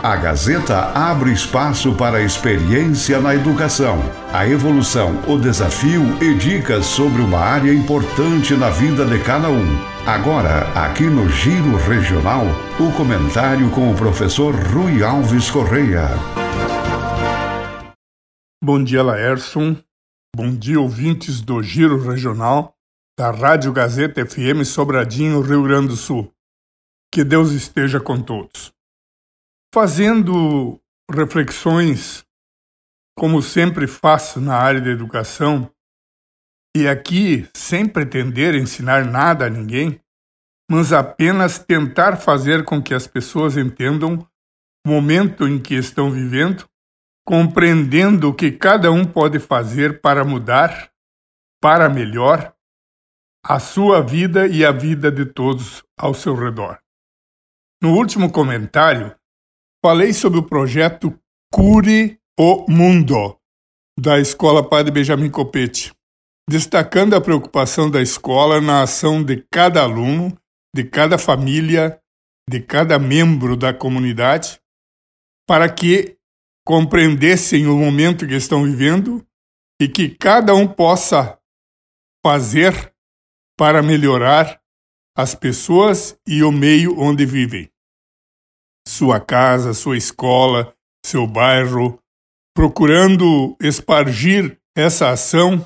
A Gazeta abre espaço para a experiência na educação, a evolução, o desafio e dicas sobre uma área importante na vida de cada um. Agora, aqui no Giro Regional, o comentário com o professor Rui Alves Correia. Bom dia, Laerson. Bom dia, ouvintes do Giro Regional da Rádio Gazeta FM Sobradinho, Rio Grande do Sul. Que Deus esteja com todos. Fazendo reflexões, como sempre faço na área da educação, e aqui sem pretender ensinar nada a ninguém, mas apenas tentar fazer com que as pessoas entendam o momento em que estão vivendo, compreendendo o que cada um pode fazer para mudar, para melhor, a sua vida e a vida de todos ao seu redor. No último comentário, falei sobre o projeto Cure o Mundo, da Escola Padre Benjamin Copete, destacando a preocupação da escola na ação de cada aluno, de cada família, de cada membro da comunidade, para que compreendessem o momento que estão vivendo e que cada um possa fazer para melhorar as pessoas e o meio onde vivem. Sua casa, sua escola, seu bairro, procurando espargir essa ação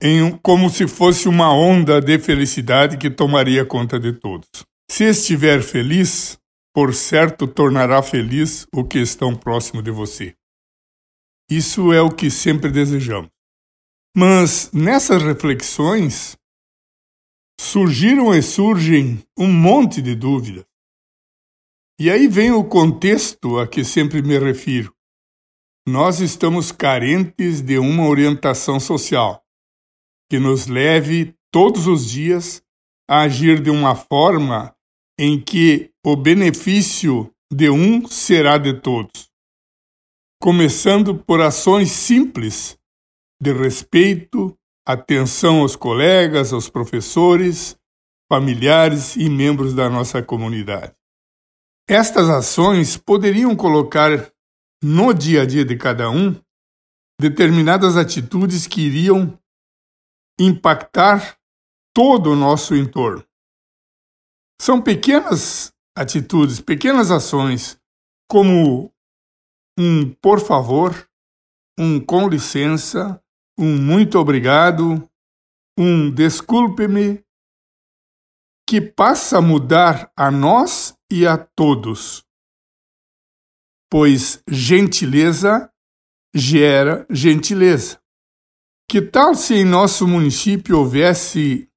em, como se fosse uma onda de felicidade que tomaria conta de todos. Se estiver feliz, por certo tornará feliz o que estão próximo de você. Isso é o que sempre desejamos. Mas nessas reflexões, surgiram e surgem um monte de dúvidas. E aí vem o contexto a que sempre me refiro. Nós estamos carentes de uma orientação social que nos leve todos os dias a agir de uma forma em que o benefício de um será de todos. Começando por ações simples de respeito, atenção aos colegas, aos professores, familiares e membros da nossa comunidade. Estas ações poderiam colocar no dia a dia de cada um determinadas atitudes que iriam impactar todo o nosso entorno. São pequenas atitudes, pequenas ações, como um por favor, um com licença, um muito obrigado, um desculpe-me, que passa a mudar a nós e a todos. Pois gentileza gera gentileza. Que tal se em nosso município houvesse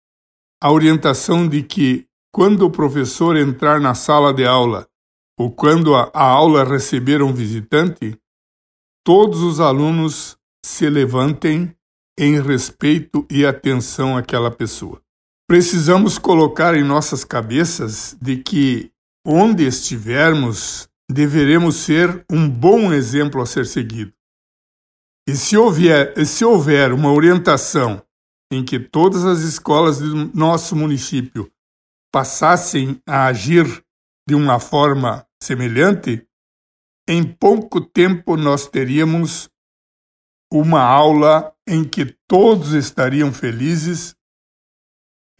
a orientação de que, quando o professor entrar na sala de aula ou quando a, a aula receber um visitante, todos os alunos se levantem em respeito e atenção àquela pessoa. Precisamos colocar em nossas cabeças de que onde estivermos, deveremos ser um bom exemplo a ser seguido. E se houver, se houver uma orientação em que todas as escolas do nosso município passassem a agir de uma forma semelhante, em pouco tempo nós teríamos uma aula em que todos estariam felizes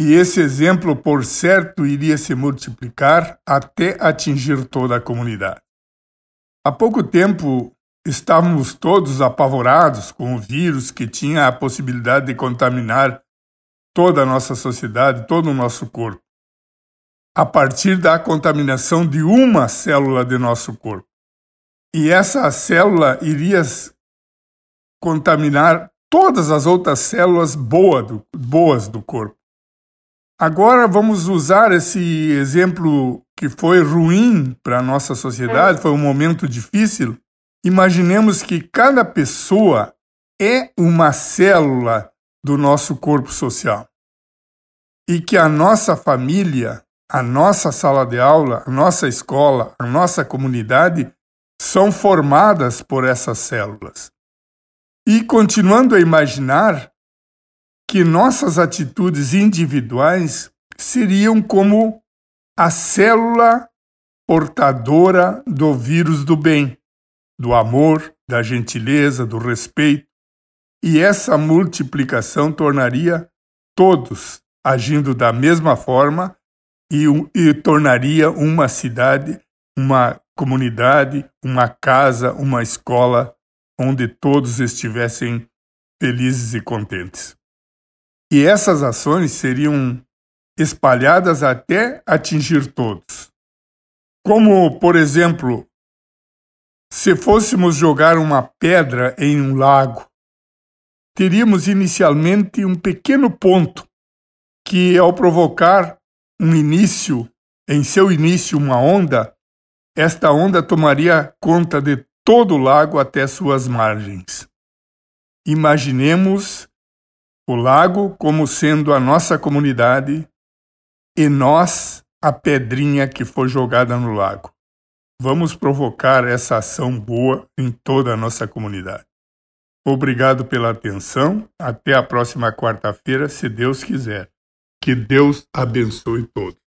e esse exemplo, por certo, iria se multiplicar até atingir toda a comunidade. Há pouco tempo estávamos todos apavorados com o vírus que tinha a possibilidade de contaminar toda a nossa sociedade, todo o nosso corpo, a partir da contaminação de uma célula de nosso corpo. E essa célula iria contaminar todas as outras células boas do corpo. Agora vamos usar esse exemplo que foi ruim para a nossa sociedade, foi um momento difícil. Imaginemos que cada pessoa é uma célula do nosso corpo social e que a nossa família, a nossa sala de aula, a nossa escola, a nossa comunidade são formadas por essas células. E continuando a imaginar que nossas atitudes individuais seriam como a célula portadora do vírus do bem, do amor, da gentileza, do respeito, e essa multiplicação tornaria todos agindo da mesma forma e, e tornaria uma cidade, uma comunidade, uma casa, uma escola onde todos estivessem felizes e contentes. E essas ações seriam espalhadas até atingir todos. Como, por exemplo, se fôssemos jogar uma pedra em um lago, teríamos inicialmente um pequeno ponto que, ao provocar um início, em seu início, uma onda, esta onda tomaria conta de todo o lago até suas margens. Imaginemos o lago como sendo a nossa comunidade e nós a pedrinha que foi jogada no lago. Vamos provocar essa ação boa em toda a nossa comunidade. Obrigado pela atenção. Até a próxima quarta-feira, se Deus quiser. Que Deus abençoe todos.